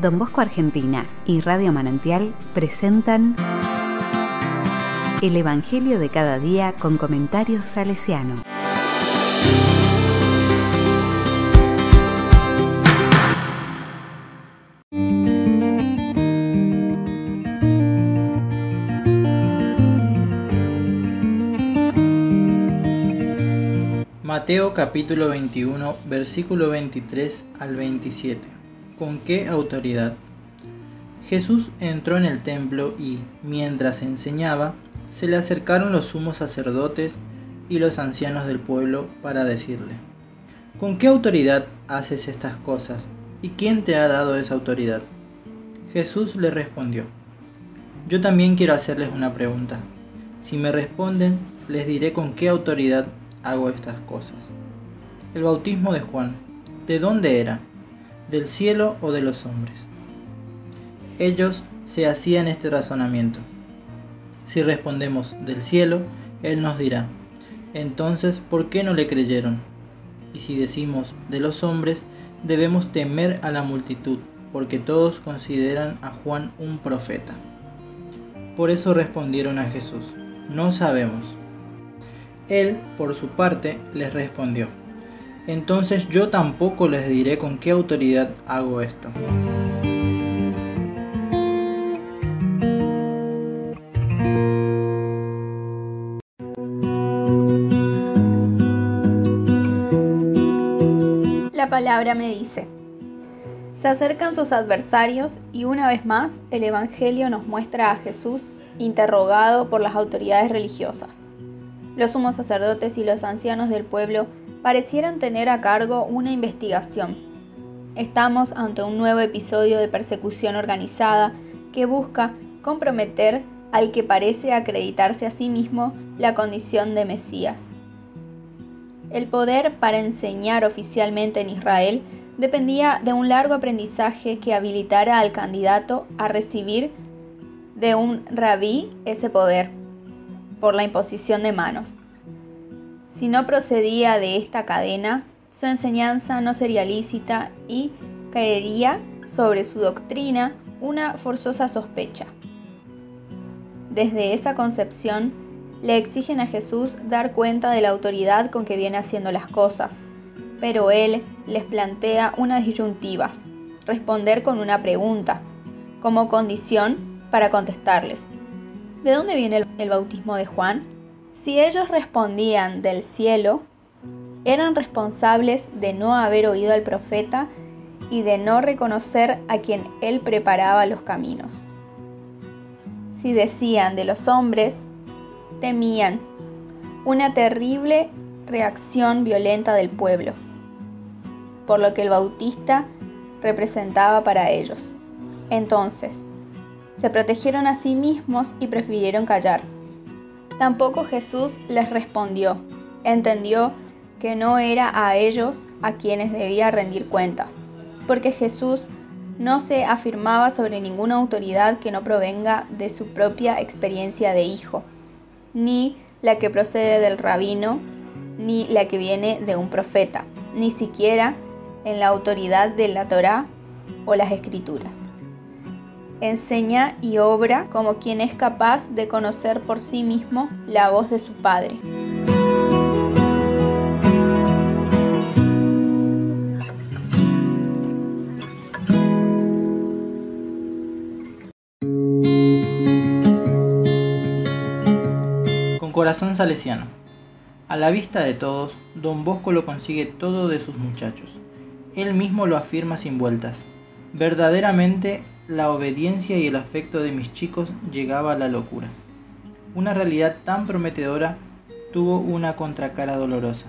Don Bosco Argentina y Radio Manantial presentan El Evangelio de cada día con comentarios salesiano. Mateo capítulo 21, versículo 23 al 27. ¿Con qué autoridad? Jesús entró en el templo y, mientras enseñaba, se le acercaron los sumos sacerdotes y los ancianos del pueblo para decirle, ¿con qué autoridad haces estas cosas? ¿Y quién te ha dado esa autoridad? Jesús le respondió, yo también quiero hacerles una pregunta. Si me responden, les diré con qué autoridad hago estas cosas. El bautismo de Juan, ¿de dónde era? ¿Del cielo o de los hombres? Ellos se hacían este razonamiento. Si respondemos del cielo, Él nos dirá, entonces, ¿por qué no le creyeron? Y si decimos de los hombres, debemos temer a la multitud, porque todos consideran a Juan un profeta. Por eso respondieron a Jesús, no sabemos. Él, por su parte, les respondió, entonces yo tampoco les diré con qué autoridad hago esto. La palabra me dice, se acercan sus adversarios y una vez más el Evangelio nos muestra a Jesús interrogado por las autoridades religiosas. Los sumos sacerdotes y los ancianos del pueblo parecieran tener a cargo una investigación. Estamos ante un nuevo episodio de persecución organizada que busca comprometer al que parece acreditarse a sí mismo la condición de Mesías. El poder para enseñar oficialmente en Israel dependía de un largo aprendizaje que habilitara al candidato a recibir de un rabí ese poder por la imposición de manos. Si no procedía de esta cadena, su enseñanza no sería lícita y caería sobre su doctrina una forzosa sospecha. Desde esa concepción, le exigen a Jesús dar cuenta de la autoridad con que viene haciendo las cosas, pero él les plantea una disyuntiva, responder con una pregunta, como condición para contestarles. ¿De dónde viene el bautismo de Juan? Si ellos respondían del cielo, eran responsables de no haber oído al profeta y de no reconocer a quien él preparaba los caminos. Si decían de los hombres, temían una terrible reacción violenta del pueblo, por lo que el bautista representaba para ellos. Entonces, se protegieron a sí mismos y prefirieron callar. Tampoco Jesús les respondió. Entendió que no era a ellos a quienes debía rendir cuentas, porque Jesús no se afirmaba sobre ninguna autoridad que no provenga de su propia experiencia de hijo, ni la que procede del rabino, ni la que viene de un profeta, ni siquiera en la autoridad de la Torá o las escrituras enseña y obra como quien es capaz de conocer por sí mismo la voz de su Padre. Con corazón salesiano. A la vista de todos, don Bosco lo consigue todo de sus muchachos. Él mismo lo afirma sin vueltas. Verdaderamente la obediencia y el afecto de mis chicos llegaba a la locura. Una realidad tan prometedora tuvo una contracara dolorosa.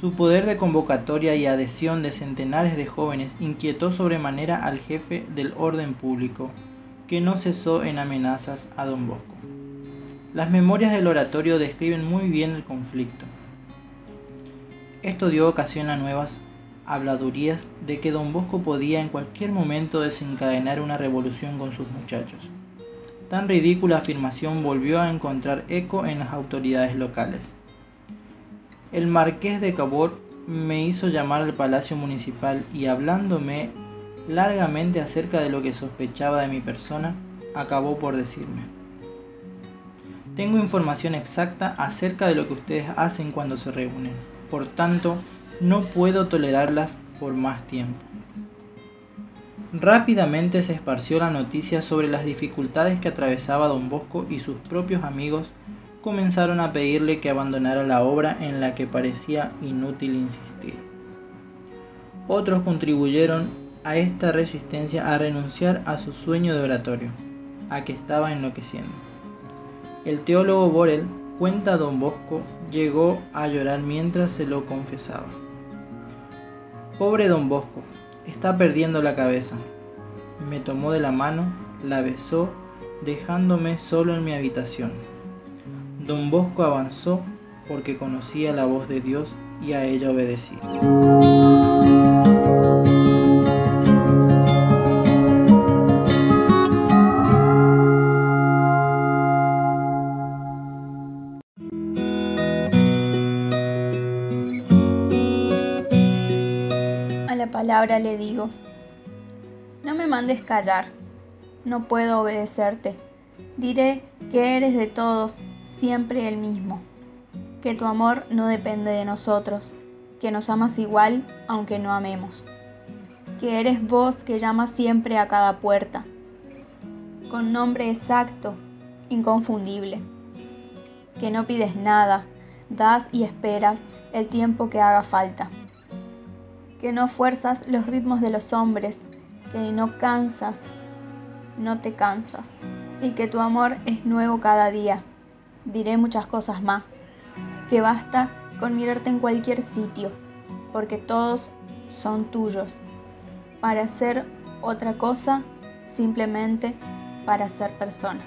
Su poder de convocatoria y adhesión de centenares de jóvenes inquietó sobremanera al jefe del orden público, que no cesó en amenazas a don Bosco. Las memorias del oratorio describen muy bien el conflicto. Esto dio ocasión a nuevas habladurías de que don Bosco podía en cualquier momento desencadenar una revolución con sus muchachos. Tan ridícula afirmación volvió a encontrar eco en las autoridades locales. El marqués de Cabor me hizo llamar al palacio municipal y hablándome largamente acerca de lo que sospechaba de mi persona, acabó por decirme. Tengo información exacta acerca de lo que ustedes hacen cuando se reúnen. Por tanto, no puedo tolerarlas por más tiempo. Rápidamente se esparció la noticia sobre las dificultades que atravesaba don Bosco y sus propios amigos comenzaron a pedirle que abandonara la obra en la que parecía inútil insistir. Otros contribuyeron a esta resistencia a renunciar a su sueño de oratorio, a que estaba enloqueciendo. El teólogo Borel cuenta don Bosco llegó a llorar mientras se lo confesaba. Pobre don Bosco, está perdiendo la cabeza. Me tomó de la mano, la besó, dejándome solo en mi habitación. Don Bosco avanzó porque conocía la voz de Dios y a ella obedecía. Palabra le digo, no me mandes callar, no puedo obedecerte. Diré que eres de todos siempre el mismo, que tu amor no depende de nosotros, que nos amas igual aunque no amemos, que eres vos que llamas siempre a cada puerta, con nombre exacto, inconfundible, que no pides nada, das y esperas el tiempo que haga falta, que no fuerzas los ritmos de los hombres, que no cansas, no te cansas, y que tu amor es nuevo cada día diré muchas cosas más, que basta con mirarte en cualquier sitio, porque todos son tuyos, para ser otra cosa, simplemente para ser persona.